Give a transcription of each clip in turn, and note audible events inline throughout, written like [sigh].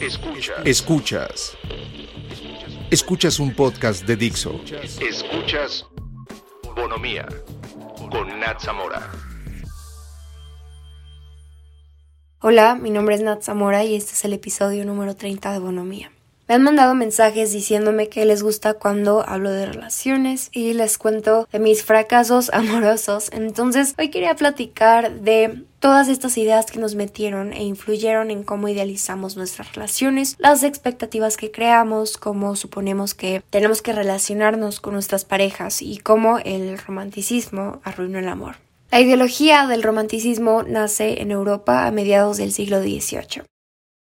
Escuchas. Escuchas. Escuchas un podcast de Dixo. Escuchas Bonomía con Nat Zamora. Hola, mi nombre es Nat Zamora y este es el episodio número 30 de Bonomía. Me han mandado mensajes diciéndome que les gusta cuando hablo de relaciones y les cuento de mis fracasos [laughs] amorosos. Entonces, hoy quería platicar de todas estas ideas que nos metieron e influyeron en cómo idealizamos nuestras relaciones, las expectativas que creamos, cómo suponemos que tenemos que relacionarnos con nuestras parejas y cómo el romanticismo arruinó el amor. La ideología del romanticismo nace en Europa a mediados del siglo XVIII.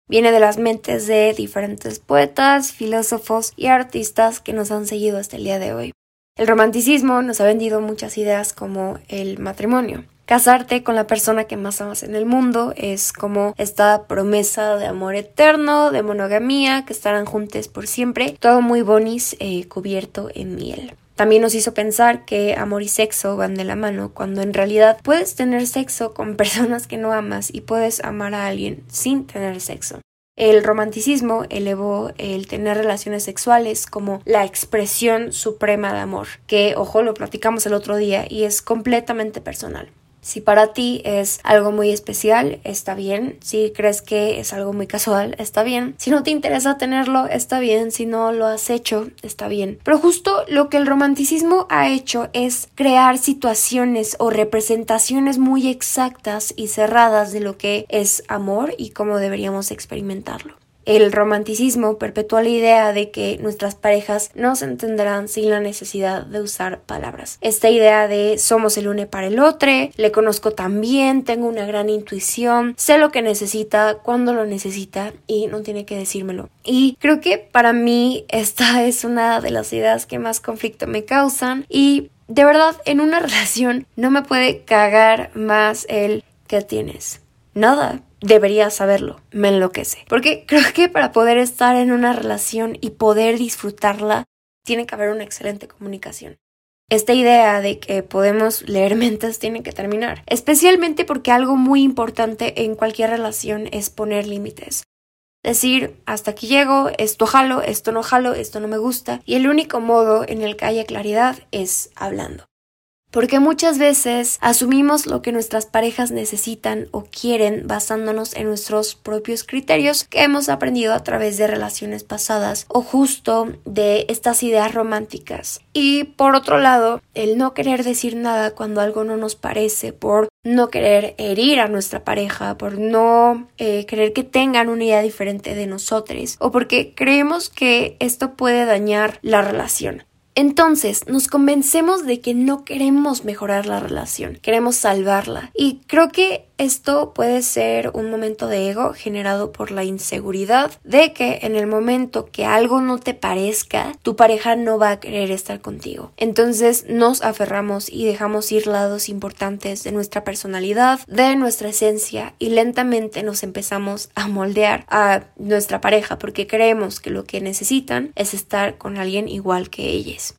Viene de las mentes de diferentes poetas, filósofos y artistas que nos han seguido hasta el día de hoy. El romanticismo nos ha vendido muchas ideas como el matrimonio. Casarte con la persona que más amas en el mundo es como esta promesa de amor eterno, de monogamía, que estarán juntos por siempre, todo muy bonis eh, cubierto en miel. También nos hizo pensar que amor y sexo van de la mano, cuando en realidad puedes tener sexo con [laughs] personas que no amas y puedes amar a alguien sin tener sexo. El romanticismo elevó el tener relaciones sexuales como la expresión suprema de amor, que, ojo, lo platicamos el otro día y es completamente personal. Si para ti es algo muy especial, está bien. Si crees que es algo muy casual, está bien. Si no te interesa tenerlo, está bien. Si no lo has hecho, está bien. Pero justo lo que el romanticismo ha hecho es crear situaciones o representaciones muy exactas y cerradas de lo que es amor y cómo deberíamos experimentarlo. El romanticismo perpetúa la idea de que nuestras parejas no se entenderán sin la necesidad de usar palabras. Esta idea de somos el uno para el otro, le conozco tan bien, tengo una gran intuición, sé lo que necesita, cuando lo necesita y no tiene que decírmelo. Y creo que para mí esta [laughs] es una de las ideas que más conflicto me causan y de verdad en una [laughs] relación no me puede cagar más el que tienes. Nada debería saberlo, me enloquece. Porque creo que para poder estar en una relación y poder disfrutarla, tiene que haber una excelente comunicación. Esta idea de que podemos leer [laughs] mentes tiene que terminar, especialmente porque algo muy importante en cualquier relación es poner límites. Decir, hasta aquí llego, esto jalo, esto no jalo, esto no me gusta, y el único modo en el que haya claridad es hablando porque muchas veces asumimos lo que nuestras parejas necesitan o quieren basándonos en nuestros propios criterios que hemos aprendido a través de relaciones pasadas o justo de estas ideas románticas. Y por otro lado, el no querer decir nada cuando algo no nos parece, por no querer herir a nuestra pareja, por no eh, querer que tengan una idea diferente de nosotros o porque creemos que esto puede dañar la relación. Entonces nos convencemos de que no queremos mejorar la relación, queremos salvarla. Y creo que esto puede ser un momento de ego generado por la inseguridad de que en el momento que algo no te parezca, tu pareja no va a querer estar contigo. Entonces nos aferramos y dejamos ir lados importantes de nuestra personalidad, de nuestra esencia y lentamente nos empezamos a moldear a nuestra pareja porque creemos que lo que necesitan es estar con alguien igual que ellos.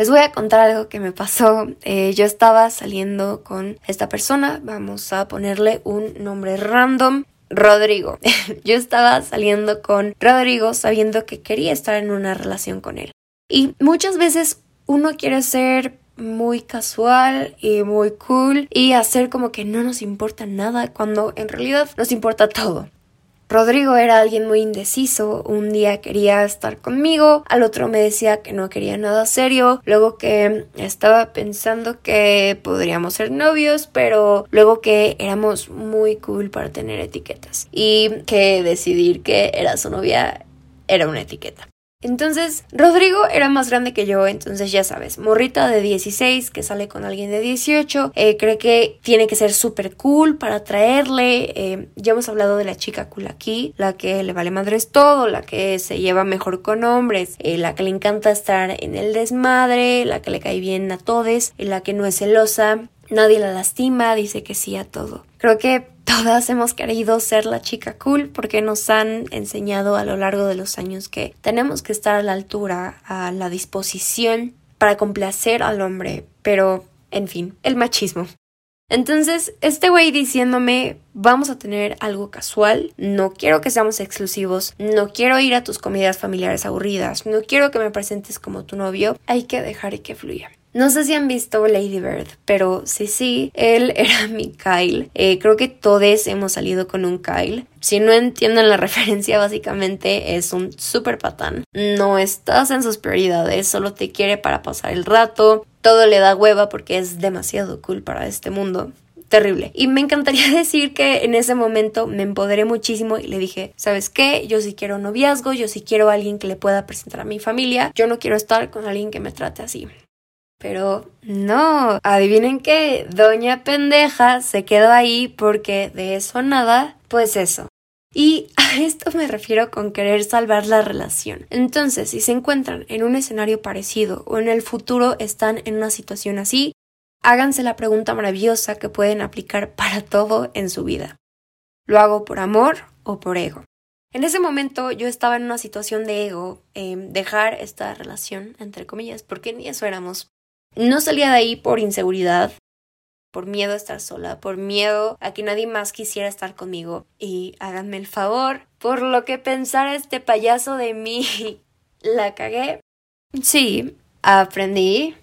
Les voy a contar algo que me pasó. Eh, yo estaba saliendo con esta persona, vamos a ponerle un nombre random. Rodrigo. [laughs] yo estaba saliendo con Rodrigo sabiendo que quería estar en una relación con él. Y muchas veces uno quiere ser muy casual y muy cool y hacer como que no nos importa nada cuando en realidad nos importa todo. Rodrigo era alguien muy indeciso, un día quería estar conmigo, al otro me decía que no quería nada serio, luego que estaba pensando que podríamos ser novios, pero luego que éramos muy cool para tener etiquetas y que decidir que era su novia era una etiqueta. Entonces, Rodrigo era más grande que yo, entonces ya sabes, morrita de 16 que sale con alguien de 18, eh, cree que tiene que ser súper cool para traerle. Eh, ya hemos hablado de la chica cool aquí, la que le vale madres todo, la que se lleva mejor con hombres, eh, la que le encanta estar en el desmadre, la que le cae bien a todos, la que no es celosa, nadie la lastima, dice que sí a todo. Creo que todas hemos querido ser la chica cool porque nos han enseñado a lo largo de los años que tenemos que estar a la altura, a la disposición para complacer al hombre, pero en fin, el machismo. Entonces, este güey diciéndome, vamos a tener algo casual, no quiero que seamos exclusivos, no quiero ir a tus comidas familiares aburridas, no quiero que me presentes como tu novio, hay que dejar que fluya. No sé si han visto Lady Bird, pero sí, sí, él [laughs] era mi Kyle. Eh, creo que todos hemos salido con un Kyle. Si no entienden la [laughs] referencia, básicamente es un super patán. No estás en sus prioridades, solo te quiere para pasar el rato. Todo le da hueva porque es demasiado cool para este mundo terrible. Y me encantaría [laughs] decir que en ese momento me empoderé muchísimo y le dije, ¿sabes qué? Yo sí quiero noviazgo, yo sí quiero a alguien que le pueda presentar a mi familia, yo no quiero estar con alguien que me trate así. Pero no, adivinen que Doña Pendeja se quedó ahí porque de eso nada, pues eso. Y a [laughs] esto me refiero con querer salvar la relación. Entonces, si se encuentran en un escenario parecido o en el futuro están en una situación así, háganse la pregunta maravillosa que pueden aplicar para todo en su vida. ¿Lo hago por amor o por ego? En ese momento yo estaba en una situación de ego, dejar esta relación, entre comillas, porque ni eso éramos. No salía de ahí por inseguridad, por miedo a estar sola, por miedo a que nadie más quisiera estar conmigo. Y háganme el favor, por lo que pensara este payaso de mí, [laughs] la cagué. Sí, aprendí.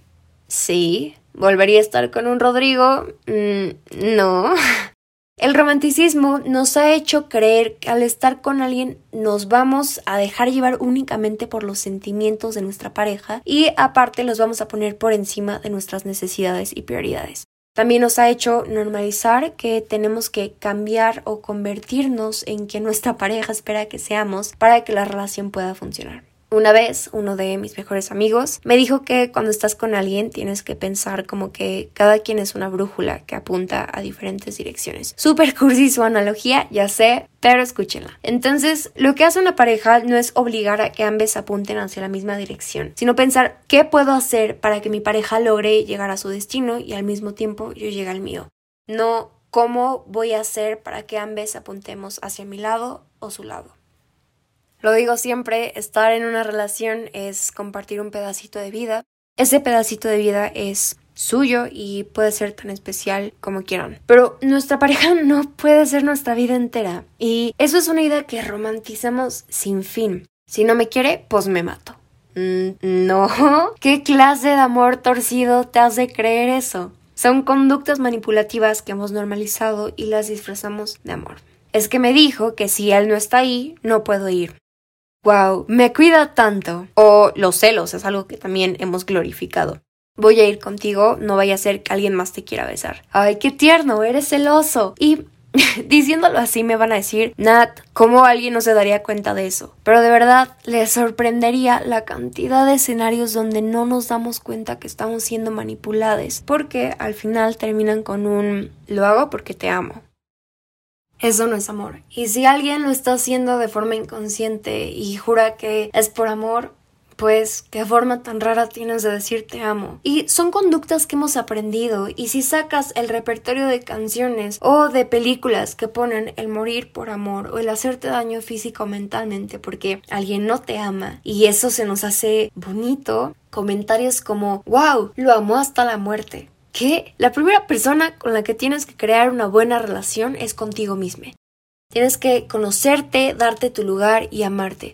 Sí, volvería a estar con un Rodrigo. Mm, no. [laughs] El romanticismo nos ha hecho creer que al estar con alguien nos vamos a dejar llevar únicamente por los sentimientos de nuestra pareja y aparte los vamos a poner por encima de nuestras necesidades y prioridades. También nos ha hecho normalizar que tenemos que cambiar o convertirnos en quien nuestra [laughs] pareja espera que seamos para que la relación pueda funcionar. Una vez uno de mis mejores amigos me dijo que cuando estás con alguien tienes que pensar como que cada quien es una brújula que apunta a diferentes direcciones. Super cursi su analogía, ya sé, pero escúchenla. Entonces, lo que hace una pareja no es obligar a que ambos apunten hacia la misma dirección, sino pensar qué puedo hacer para que mi pareja logre llegar a su destino y al mismo tiempo yo llegue al mío. No cómo voy a hacer para que ambos apuntemos hacia mi lado o su lado. Lo digo siempre, estar en una relación es compartir un pedacito de vida. Ese pedacito de vida es suyo y puede ser tan especial como quieran. Pero nuestra pareja [laughs] no puede ser nuestra vida entera. Y eso es una idea que romantizamos sin fin. Si no me quiere, pues me mato. Mm, no. [laughs] ¿Qué clase de amor torcido te hace creer eso? Son conductas manipulativas que hemos normalizado y las disfrazamos de amor. Es que me dijo que si él no está ahí, no puedo ir wow, me cuida tanto. O los celos es algo que también hemos glorificado. Voy a ir contigo, no vaya a ser que alguien más te quiera besar. Ay, qué tierno, eres celoso. Y [laughs] diciéndolo así me van a decir, Nat, ¿cómo alguien no se daría cuenta de eso? Pero de verdad les sorprendería la cantidad de escenarios donde no nos damos cuenta que estamos siendo manipulados, porque al final terminan con un lo hago porque te amo. Eso no es amor. Y si alguien lo está haciendo de forma inconsciente y jura que es por amor, pues qué forma tan rara tienes de decir te amo. Y son conductas que hemos aprendido y si sacas el repertorio de canciones o de películas que ponen el morir por amor o el hacerte daño físico o mentalmente porque alguien no te ama y eso se nos hace bonito, comentarios como wow, lo amó hasta la muerte que la primera persona con la que tienes que crear una buena relación es contigo mismo. Tienes que conocerte, darte tu lugar y amarte.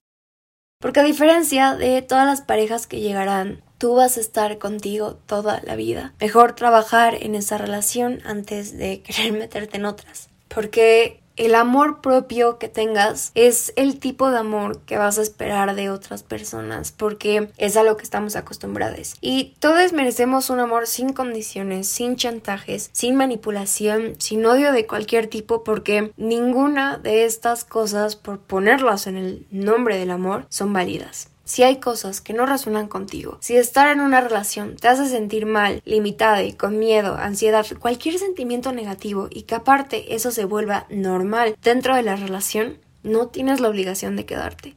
Porque a diferencia de todas las parejas que llegarán, tú vas a estar contigo toda la vida. Mejor trabajar en esa relación antes de [laughs] querer meterte en otras. Porque el amor propio que tengas es el tipo de amor que vas a esperar de otras personas porque es a lo que estamos acostumbrados. Y todos merecemos un amor sin condiciones, sin chantajes, sin manipulación, sin odio de cualquier tipo porque ninguna de estas cosas, por ponerlas en el nombre del amor, son válidas si hay cosas que no resuenan contigo, si estar en una relación te hace sentir mal, limitada y con miedo, ansiedad, cualquier sentimiento negativo y que aparte eso se vuelva normal dentro de la relación, no tienes la obligación de quedarte.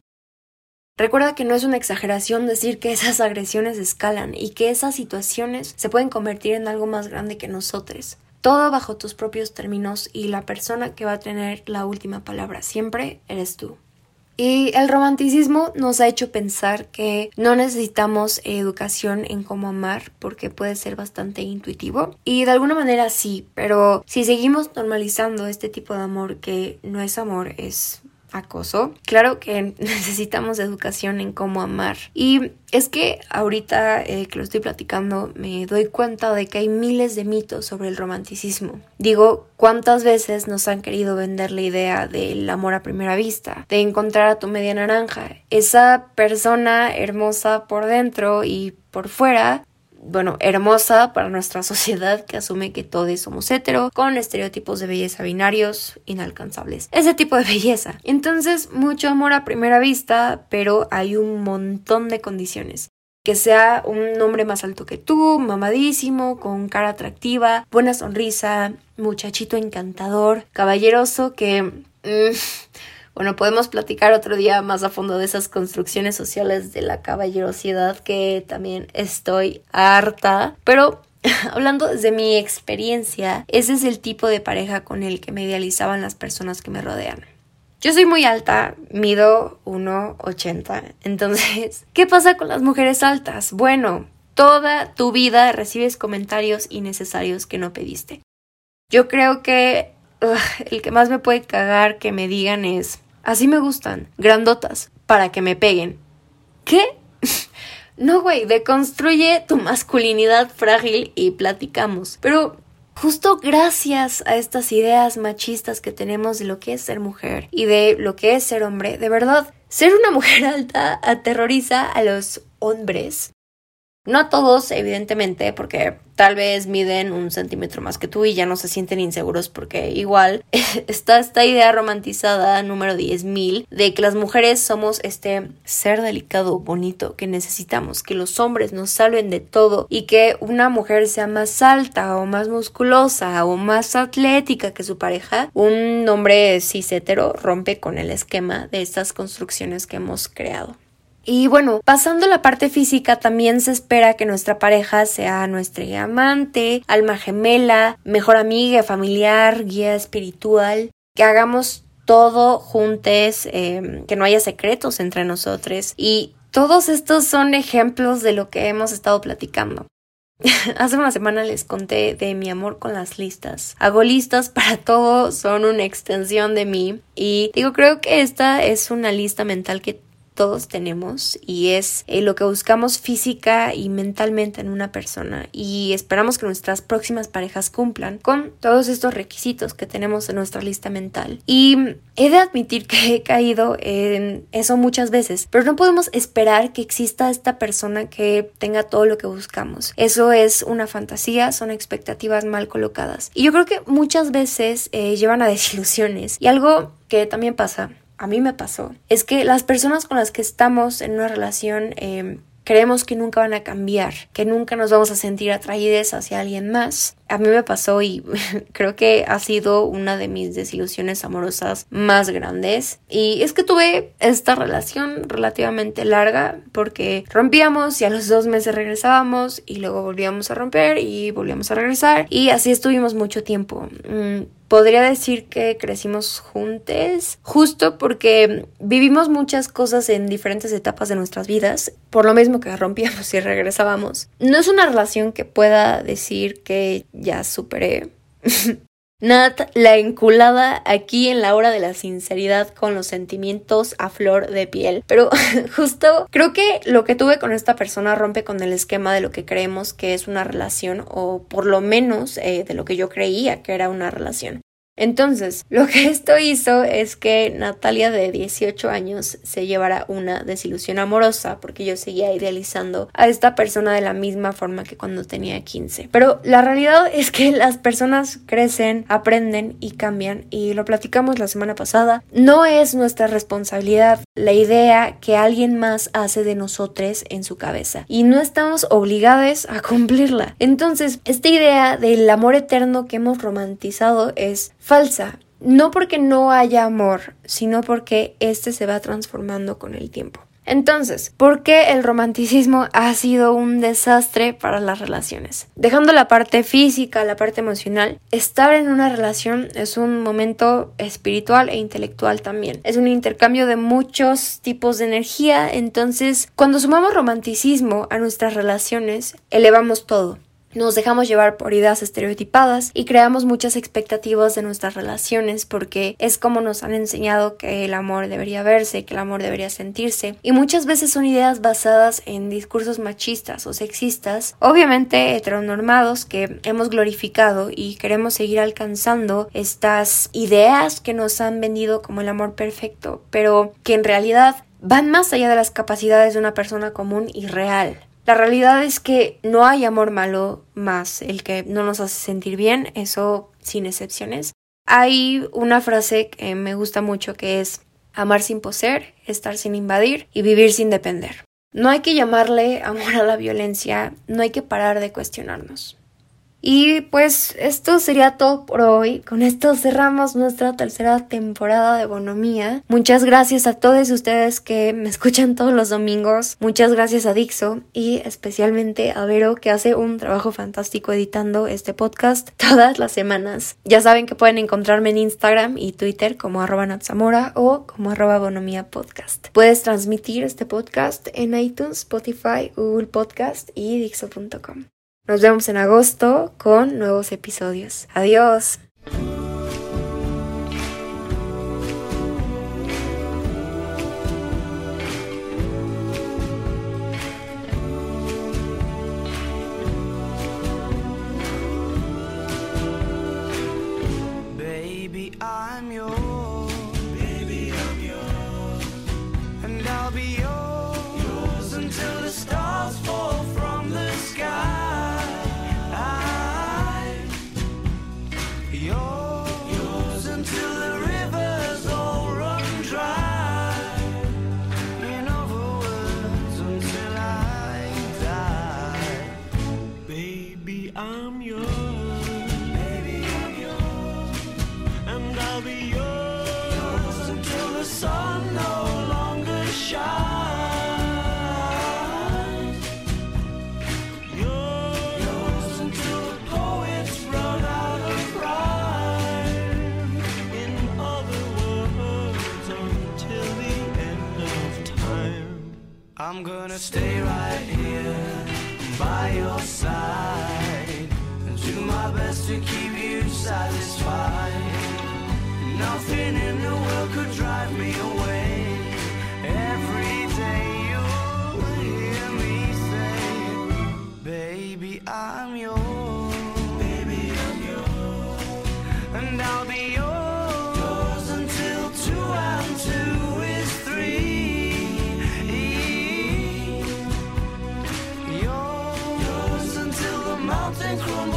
Recuerda que no es una exageración decir que esas agresiones escalan y que esas situaciones se pueden convertir en algo más grande que nosotros. Todo bajo tus propios términos y la persona que va a tener la última palabra siempre eres tú. Y el romanticismo nos ha hecho pensar que no necesitamos educación en cómo amar porque puede ser bastante intuitivo. Y de alguna manera sí, pero si seguimos normalizando este tipo de amor que no es amor, es acoso. Claro que [laughs] necesitamos educación en cómo amar. Y es que ahorita eh, que lo estoy platicando me doy cuenta de que hay miles de mitos sobre el romanticismo. Digo, ¿cuántas veces nos han querido vender la idea del amor a primera vista? De encontrar a tu media naranja. Esa persona hermosa por dentro y por fuera bueno, hermosa para nuestra [laughs] sociedad que asume que todos somos hetero, con estereotipos de belleza binarios inalcanzables. Ese tipo de [laughs] belleza. Entonces, mucho amor a primera vista, pero hay un montón de condiciones que sea un hombre más alto que tú, mamadísimo, con cara atractiva, buena sonrisa, muchachito encantador, caballeroso que... Mm, bueno, podemos platicar otro día más a fondo de esas construcciones sociales de la caballerosidad que también estoy harta. Pero [laughs] hablando desde mi experiencia, ese es el tipo de pareja con el que me idealizaban las personas que me rodean. Yo soy muy alta, mido 1,80. Entonces, [laughs] ¿qué pasa con las mujeres altas? Bueno, toda tu vida recibes comentarios innecesarios que no pediste. Yo creo que el que más me puede cagar que me digan es, Así me gustan, grandotas, para que me peguen. ¿Qué? [laughs] no, güey, deconstruye tu masculinidad frágil y platicamos. Pero justo gracias a estas ideas machistas que tenemos de lo que es ser mujer y de lo que es ser hombre, de verdad, ser una [laughs] mujer alta aterroriza a los hombres no todos, evidentemente, porque tal vez miden un centímetro más que tú y ya no se sienten inseguros porque igual [laughs] está esta idea romantizada número 10.000 de que las mujeres somos este ser delicado, bonito que necesitamos, que los hombres nos salven de todo y que una mujer sea más alta o más musculosa o más atlética que su pareja, un hombre cis rompe con el esquema de estas construcciones que hemos creado. Y bueno, pasando la parte física, también se espera que nuestra pareja sea nuestra amante, alma gemela, mejor amiga, familiar, guía espiritual, que hagamos todo juntos, em, que no haya secretos entre nosotros. Y todos estos son ejemplos de lo que hemos estado platicando. [laughs] Hace una semana les conté de mi amor con las listas. Hago listas para todo, son una extensión de mí. Y digo, creo que esta es una lista mental que todos tenemos y es eh, lo que buscamos física y mentalmente en una persona y esperamos que nuestras próximas parejas cumplan con todos estos requisitos que tenemos en nuestra lista mental. Y he de admitir que he caído en eso muchas veces, pero no podemos esperar que exista esta persona que tenga todo lo que buscamos. Eso es una fantasía, son expectativas mal colocadas. Y yo creo que muchas veces eh, llevan a [laughs] desilusiones. Y algo que también pasa a mí me pasó, es que las personas con las que estamos en una relación eh, creemos que nunca van a cambiar, que nunca nos vamos a sentir atraídos hacia alguien más. A mí me pasó y [laughs] creo que ha sido una de mis desilusiones amorosas más grandes. Y es que tuve esta relación relativamente larga porque rompíamos y a los dos meses regresábamos y luego volvíamos a romper y volvíamos a regresar y así estuvimos mucho tiempo. Podría decir que crecimos juntos, justo porque vivimos muchas cosas en diferentes etapas de nuestras vidas, por lo mismo que rompíamos y regresábamos. No es una relación que pueda decir que ya superé. [laughs] Nat, la enculada aquí en la hora de la sinceridad con los sentimientos a flor de piel. Pero [laughs] justo creo que lo que tuve con esta persona rompe con el esquema de lo que creemos que es una relación o por lo menos eh, de lo que yo creía que era una relación. Entonces, [laughs] lo que esto hizo es que Natalia de 18 años se llevara una desilusión amorosa porque yo seguía idealizando a esta persona de la misma forma que cuando tenía 15. Pero la realidad es que las personas crecen, aprenden y cambian y lo platicamos la semana pasada. No es nuestra responsabilidad la idea que alguien más hace de nosotros en su cabeza y no estamos obligados a cumplirla. Entonces, esta idea del amor eterno que hemos romantizado es falsa. No porque no haya amor, sino porque este se va transformando con el tiempo. Entonces, ¿por qué el romanticismo ha sido un desastre para las relaciones? Dejando la parte física, la parte emocional, estar en una relación es un momento espiritual e intelectual también. Es un intercambio de muchos tipos de energía, entonces cuando sumamos romanticismo a nuestras relaciones, elevamos todo. Nos dejamos llevar por ideas estereotipadas y creamos muchas expectativas de nuestras relaciones porque es como nos han enseñado que el amor debería verse, que el amor debería sentirse y muchas veces son ideas basadas en discursos machistas o sexistas, obviamente heteronormados que hemos glorificado y queremos seguir alcanzando estas ideas que nos han vendido como el amor perfecto, pero que en realidad van más allá de las capacidades de una persona común y real. La realidad es que no hay amor malo más el que no nos hace sentir bien, eso sin excepciones. Hay una frase que me gusta mucho que es amar sin poseer, estar sin invadir y vivir sin depender. No hay que llamarle amor a la violencia, no hay que parar de cuestionarnos. Y pues esto sería todo por hoy. Con esto cerramos nuestra tercera temporada de Bonomía. Muchas gracias a todos ustedes que me escuchan todos los domingos. Muchas gracias a Dixo y especialmente a Vero que hace un trabajo fantástico editando este podcast [laughs] todas las semanas. Ya saben que pueden encontrarme en Instagram y Twitter como arroba Natsamora o como arroba Bonomía Podcast. Puedes transmitir este podcast en iTunes, Spotify, Google Podcast y Dixo.com. Nos vemos en agosto con nuevos episodios. Adiós. I'm gonna stay right here by your side and do my best to keep you satisfied. Nothing in the world could drive me away. and crumble.